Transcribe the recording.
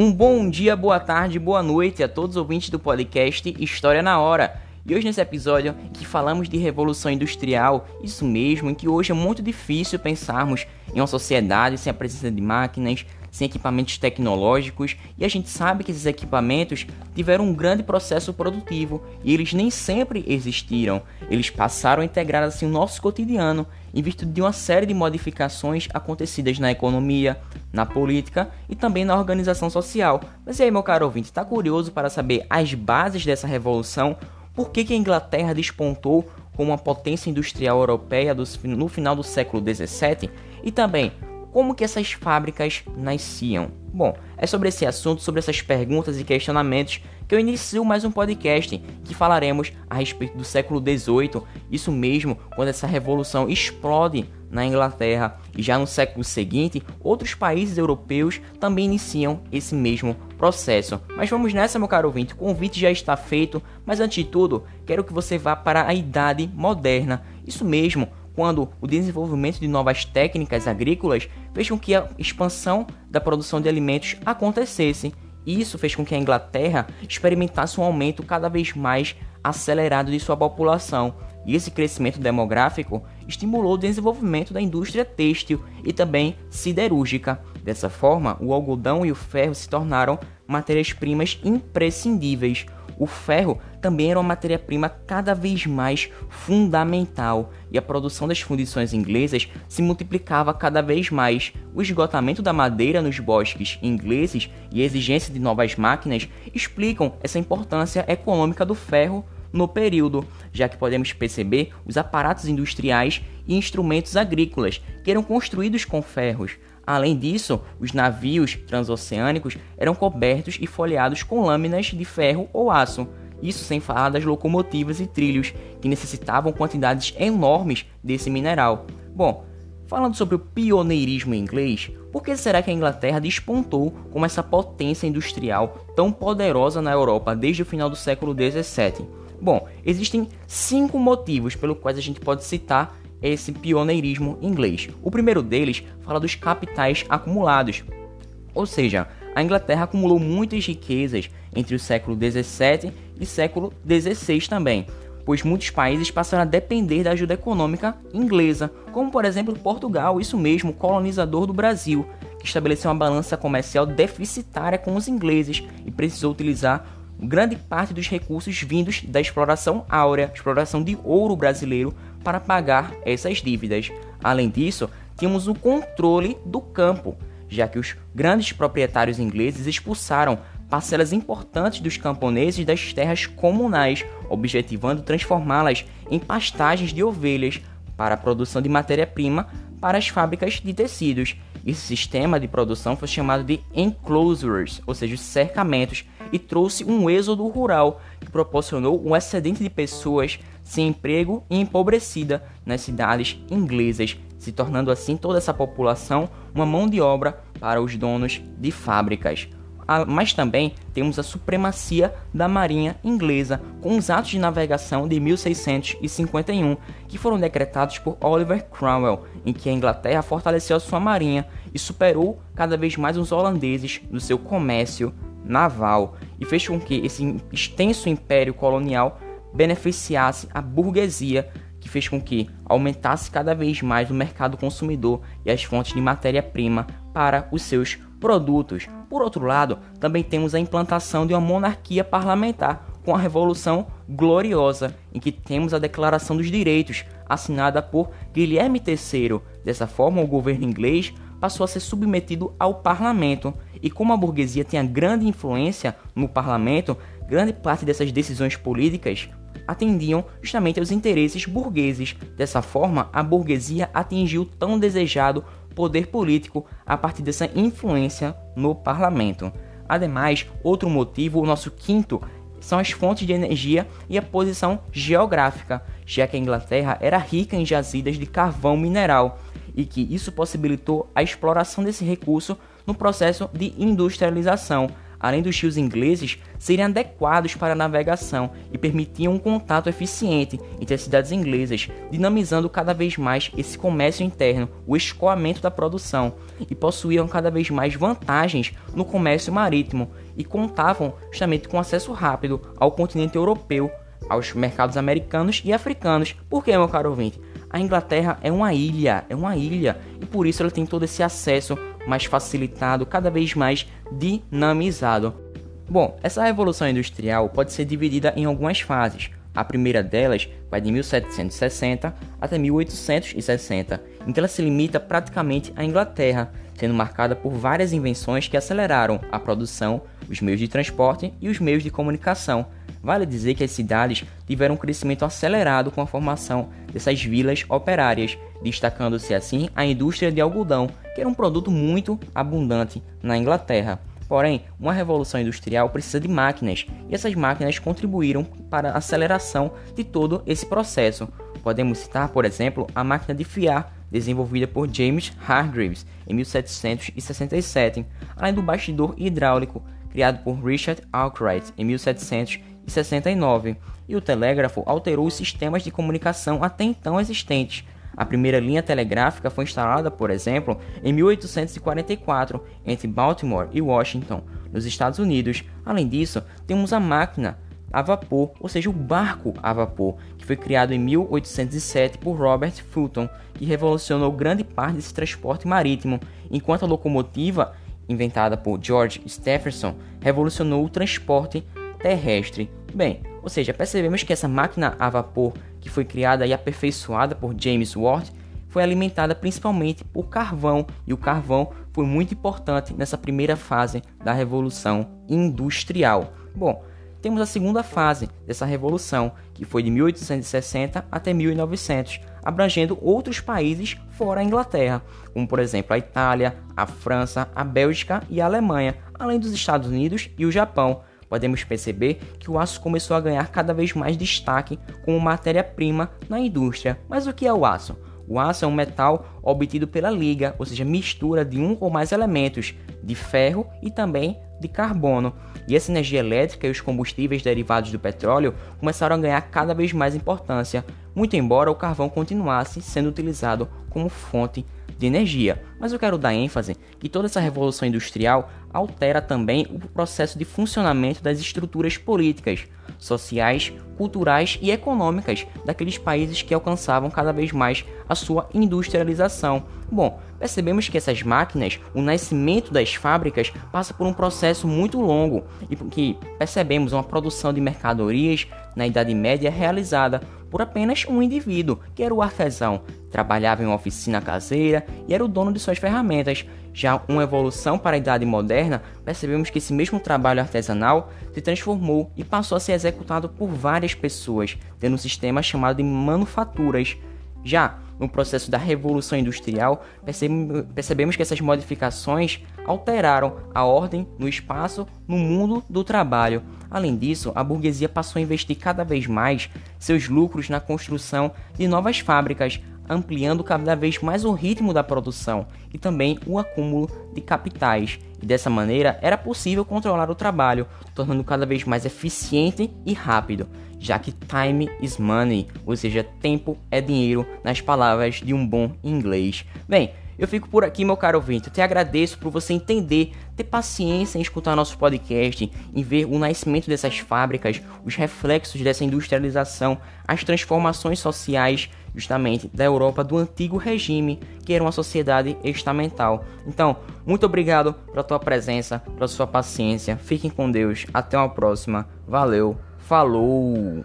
Um bom dia, boa tarde, boa noite a todos os ouvintes do podcast História na Hora. E hoje nesse episódio que falamos de revolução industrial, isso mesmo, em que hoje é muito difícil pensarmos em uma sociedade sem a presença de máquinas, sem equipamentos tecnológicos, e a gente sabe que esses equipamentos tiveram um grande processo produtivo e eles nem sempre existiram. Eles passaram a integrar assim o nosso cotidiano em virtude de uma série de modificações acontecidas na economia, na política e também na organização social. Mas e aí, meu caro ouvinte, está curioso para saber as bases dessa revolução? Por que, que a Inglaterra despontou como uma potência industrial europeia no final do século XVII? E também, como que essas fábricas nasciam? Bom, é sobre esse assunto, sobre essas perguntas e questionamentos que eu inicio mais um podcast que falaremos a respeito do século XVIII, isso mesmo, quando essa revolução explode na Inglaterra e já no século seguinte, outros países europeus também iniciam esse mesmo processo. Mas vamos nessa, meu caro ouvinte, o convite já está feito, mas antes de tudo, quero que você vá para a idade moderna. Isso mesmo, quando o desenvolvimento de novas técnicas agrícolas fez com que a expansão da produção de alimentos acontecesse. Isso fez com que a Inglaterra experimentasse um aumento cada vez mais acelerado de sua população. E esse crescimento demográfico estimulou o desenvolvimento da indústria têxtil e também siderúrgica. Dessa forma, o algodão e o ferro se tornaram matérias-primas imprescindíveis. O ferro também era uma matéria-prima cada vez mais fundamental e a produção das fundições inglesas se multiplicava cada vez mais. O esgotamento da madeira nos bosques ingleses e a exigência de novas máquinas explicam essa importância econômica do ferro no período, já que podemos perceber os aparatos industriais e instrumentos agrícolas que eram construídos com ferros. Além disso, os navios transoceânicos eram cobertos e folheados com lâminas de ferro ou aço. Isso sem falar das locomotivas e trilhos, que necessitavam quantidades enormes desse mineral. Bom, falando sobre o pioneirismo inglês, por que será que a Inglaterra despontou como essa potência industrial tão poderosa na Europa desde o final do século XVII? Bom, existem cinco motivos pelos quais a gente pode citar esse pioneirismo inglês. O primeiro deles fala dos capitais acumulados, ou seja, a Inglaterra acumulou muitas riquezas entre o século 17 e século 16 também, pois muitos países passaram a depender da ajuda econômica inglesa, como por exemplo Portugal, isso mesmo, colonizador do Brasil, que estabeleceu uma balança comercial deficitária com os ingleses e precisou utilizar grande parte dos recursos vindos da exploração áurea, exploração de ouro brasileiro, para pagar essas dívidas. Além disso, tínhamos o controle do campo, já que os grandes proprietários ingleses expulsaram parcelas importantes dos camponeses das terras comunais, objetivando transformá-las em pastagens de ovelhas para a produção de matéria-prima para as fábricas de tecidos. Esse sistema de produção foi chamado de enclosures, ou seja, cercamentos, e trouxe um êxodo rural que proporcionou um excedente de pessoas sem emprego e empobrecida nas cidades inglesas, se tornando assim toda essa população uma mão de obra para os donos de fábricas. Ah, mas também temos a supremacia da marinha inglesa, com os atos de navegação de 1651, que foram decretados por Oliver Cromwell, em que a Inglaterra fortaleceu a sua marinha e superou cada vez mais os holandeses no seu comércio naval, e fez com que esse extenso império colonial beneficiasse a burguesia, que fez com que aumentasse cada vez mais o mercado consumidor e as fontes de matéria-prima para os seus produtos. Por outro lado, também temos a implantação de uma monarquia parlamentar com a Revolução Gloriosa, em que temos a Declaração dos Direitos, assinada por Guilherme III. Dessa forma, o governo inglês passou a ser submetido ao parlamento, e como a burguesia tinha grande influência no parlamento, grande parte dessas decisões políticas atendiam justamente aos interesses burgueses. Dessa forma, a burguesia atingiu tão desejado poder político a partir dessa influência no parlamento. Ademais, outro motivo, o nosso quinto, são as fontes de energia e a posição geográfica, já que a Inglaterra era rica em jazidas de carvão mineral e que isso possibilitou a exploração desse recurso no processo de industrialização. além dos rios ingleses, serem adequados para a navegação e permitiam um contato eficiente entre as cidades inglesas, dinamizando cada vez mais esse comércio interno, o escoamento da produção, e possuíam cada vez mais vantagens no comércio marítimo e contavam justamente com acesso rápido ao continente europeu, aos mercados americanos e africanos. Por que, meu caro ouvinte? A Inglaterra é uma ilha, é uma ilha, e por isso ela tem todo esse acesso mais facilitado, cada vez mais dinamizado. Bom, essa revolução industrial pode ser dividida em algumas fases. A primeira delas vai de 1760 até 1860, em que ela se limita praticamente à Inglaterra, sendo marcada por várias invenções que aceleraram a produção, os meios de transporte e os meios de comunicação. Vale dizer que as cidades tiveram um crescimento acelerado com a formação dessas vilas operárias, destacando-se assim a indústria de algodão, que era um produto muito abundante na Inglaterra. Porém, uma revolução industrial precisa de máquinas, e essas máquinas contribuíram para a aceleração de todo esse processo. Podemos citar, por exemplo, a máquina de fiar, desenvolvida por James Hargreaves em 1767, além do bastidor hidráulico, criado por Richard Arkwright em 1769, e o telégrafo alterou os sistemas de comunicação até então existentes, a primeira linha telegráfica foi instalada, por exemplo, em 1844 entre Baltimore e Washington, nos Estados Unidos. Além disso, temos a máquina a vapor, ou seja, o barco a vapor, que foi criado em 1807 por Robert Fulton, que revolucionou grande parte desse transporte marítimo, enquanto a locomotiva, inventada por George Stephenson, revolucionou o transporte terrestre. Bem, ou seja, percebemos que essa máquina a vapor que foi criada e aperfeiçoada por James Watt, foi alimentada principalmente por carvão, e o carvão foi muito importante nessa primeira fase da Revolução Industrial. Bom, temos a segunda fase dessa revolução, que foi de 1860 até 1900, abrangendo outros países fora a Inglaterra, como por exemplo a Itália, a França, a Bélgica e a Alemanha, além dos Estados Unidos e o Japão, podemos perceber que o aço começou a ganhar cada vez mais destaque como matéria-prima na indústria. Mas o que é o aço? O aço é um metal obtido pela liga, ou seja, mistura de um ou mais elementos de ferro e também de carbono. E essa energia elétrica e os combustíveis derivados do petróleo começaram a ganhar cada vez mais importância, muito embora o carvão continuasse sendo utilizado como fonte de energia. Mas eu quero dar ênfase que toda essa revolução industrial altera também o processo de funcionamento das estruturas políticas, sociais, culturais e econômicas daqueles países que alcançavam cada vez mais a sua industrialização. Bom, percebemos que essas máquinas, o nascimento das fábricas, passa por um processo muito longo e que percebemos uma produção de mercadorias na Idade Média realizada por apenas um indivíduo, que era o artesão. Trabalhava em uma oficina caseira e era o dono de suas ferramentas. Já uma evolução para a Idade Moderna, percebemos que esse mesmo trabalho artesanal se transformou e passou a ser executado por várias pessoas, tendo um sistema chamado de manufaturas. Já no processo da Revolução Industrial, percebemos que essas modificações alteraram a ordem no espaço no mundo do trabalho. Além disso, a burguesia passou a investir cada vez mais seus lucros na construção de novas fábricas, ampliando cada vez mais o ritmo da produção e também o acúmulo de capitais. E dessa maneira era possível controlar o trabalho, tornando cada vez mais eficiente e rápido, já que time is money, ou seja, tempo é dinheiro, nas palavras de um bom inglês. Bem, eu fico por aqui, meu caro ouvinte. Eu te agradeço por você entender, ter paciência em escutar nosso podcast, em ver o nascimento dessas fábricas, os reflexos dessa industrialização, as transformações sociais, justamente, da Europa do antigo regime, que era uma sociedade estamental. Então, muito obrigado pela tua presença, pela sua paciência. Fiquem com Deus. Até uma próxima. Valeu. Falou!